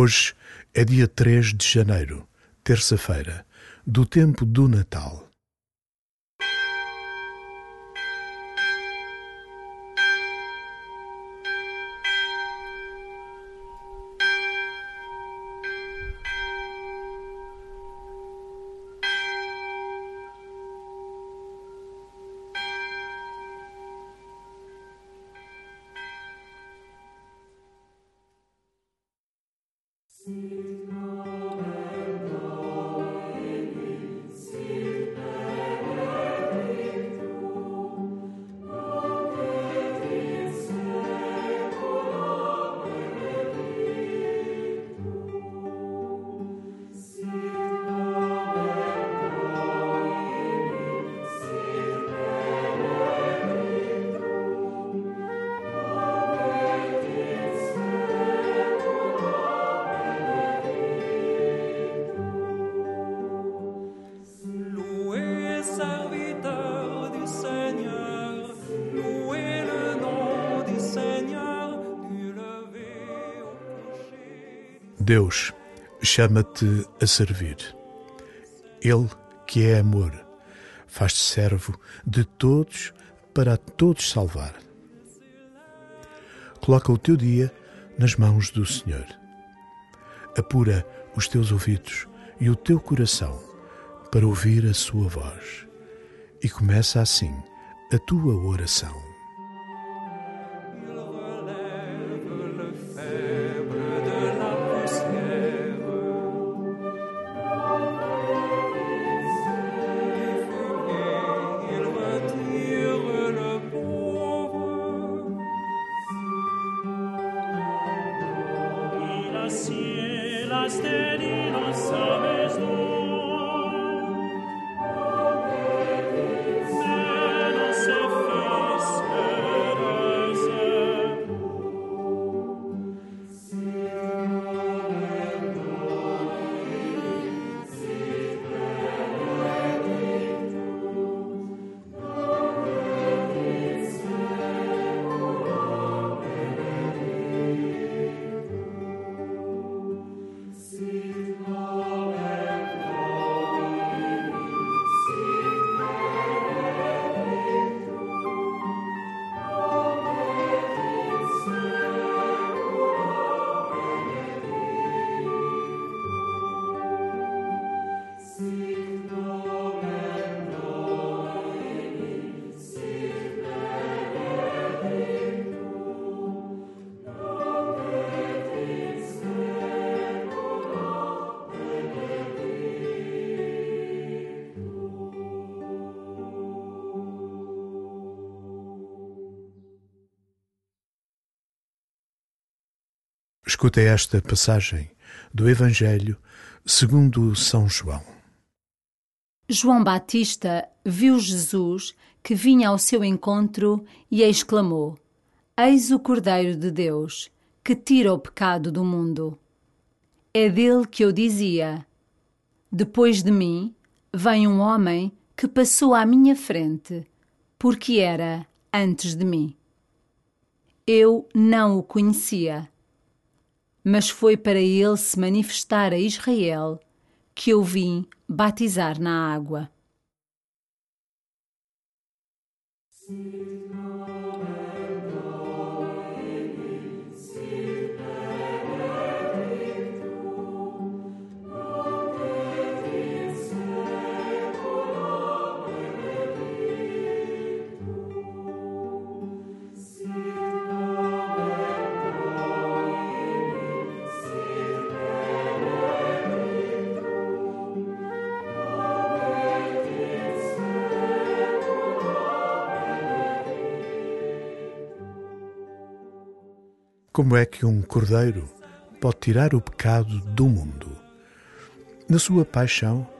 Hoje é dia 3 de janeiro, terça-feira, do tempo do Natal. Deus chama-te a servir. Ele, que é amor, faz-te servo de todos para a todos salvar. Coloca o teu dia nas mãos do Senhor. Apura os teus ouvidos e o teu coração para ouvir a sua voz. E começa assim a tua oração. Escuta esta passagem do Evangelho segundo São João. João Batista viu Jesus que vinha ao seu encontro e exclamou: Eis o Cordeiro de Deus, que tira o pecado do mundo. É dele que eu dizia: Depois de mim vem um homem que passou à minha frente, porque era antes de mim. Eu não o conhecia, mas foi para ele se manifestar a Israel que eu vim batizar na água. Como é que um cordeiro pode tirar o pecado do mundo? Na sua paixão,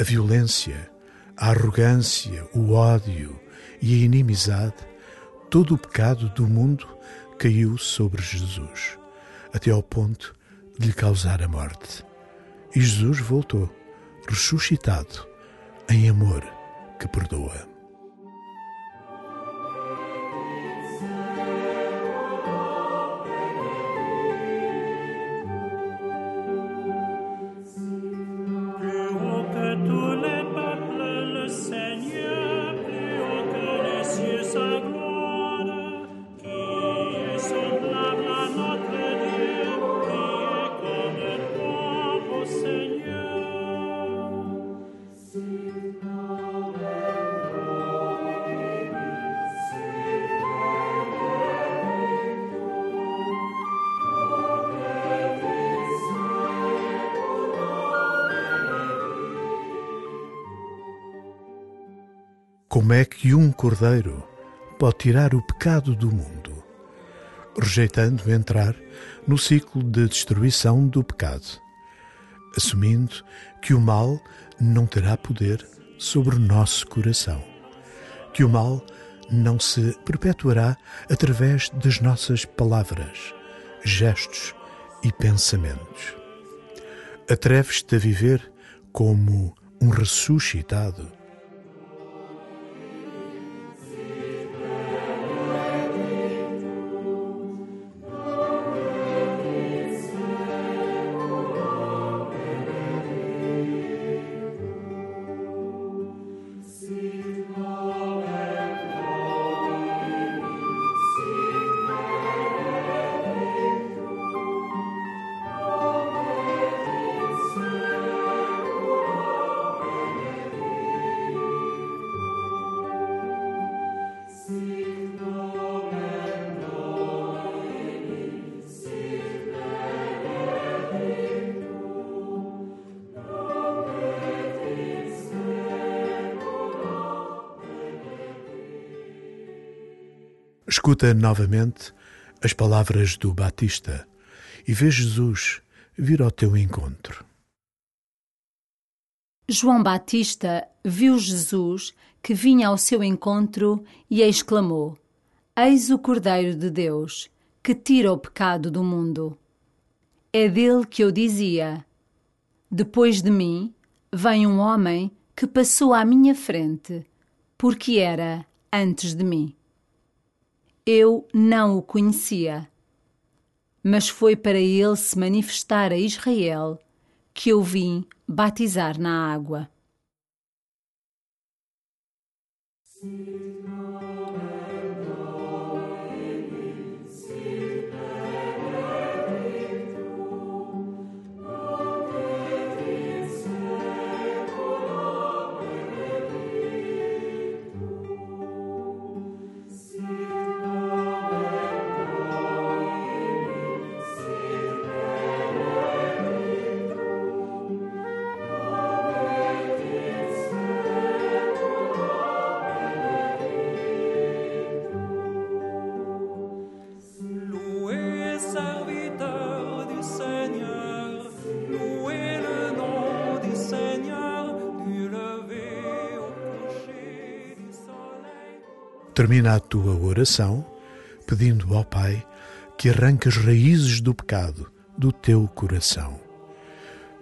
a violência, a arrogância, o ódio e a inimizade, todo o pecado do mundo caiu sobre Jesus, até ao ponto de lhe causar a morte. E Jesus voltou, ressuscitado, em amor que perdoa. Como é que um cordeiro pode tirar o pecado do mundo, rejeitando entrar no ciclo de destruição do pecado, assumindo que o mal não terá poder sobre o nosso coração, que o mal não se perpetuará através das nossas palavras, gestos e pensamentos. Atreves-te a viver como um ressuscitado. Escuta novamente as palavras do Batista e vê Jesus vir ao teu encontro. João Batista viu Jesus que vinha ao seu encontro e exclamou: Eis o Cordeiro de Deus, que tira o pecado do mundo. É dele que eu dizia: Depois de mim vem um homem que passou à minha frente, porque era antes de mim. Eu não o conhecia, mas foi para ele se manifestar a Israel que eu vim batizar na água. Louez, Termina a tua oração pedindo ao Pai que arranque as raízes do pecado do teu coração.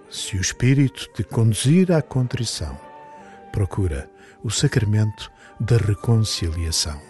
Se o Espírito te conduzir à contrição, procura o sacramento da reconciliação.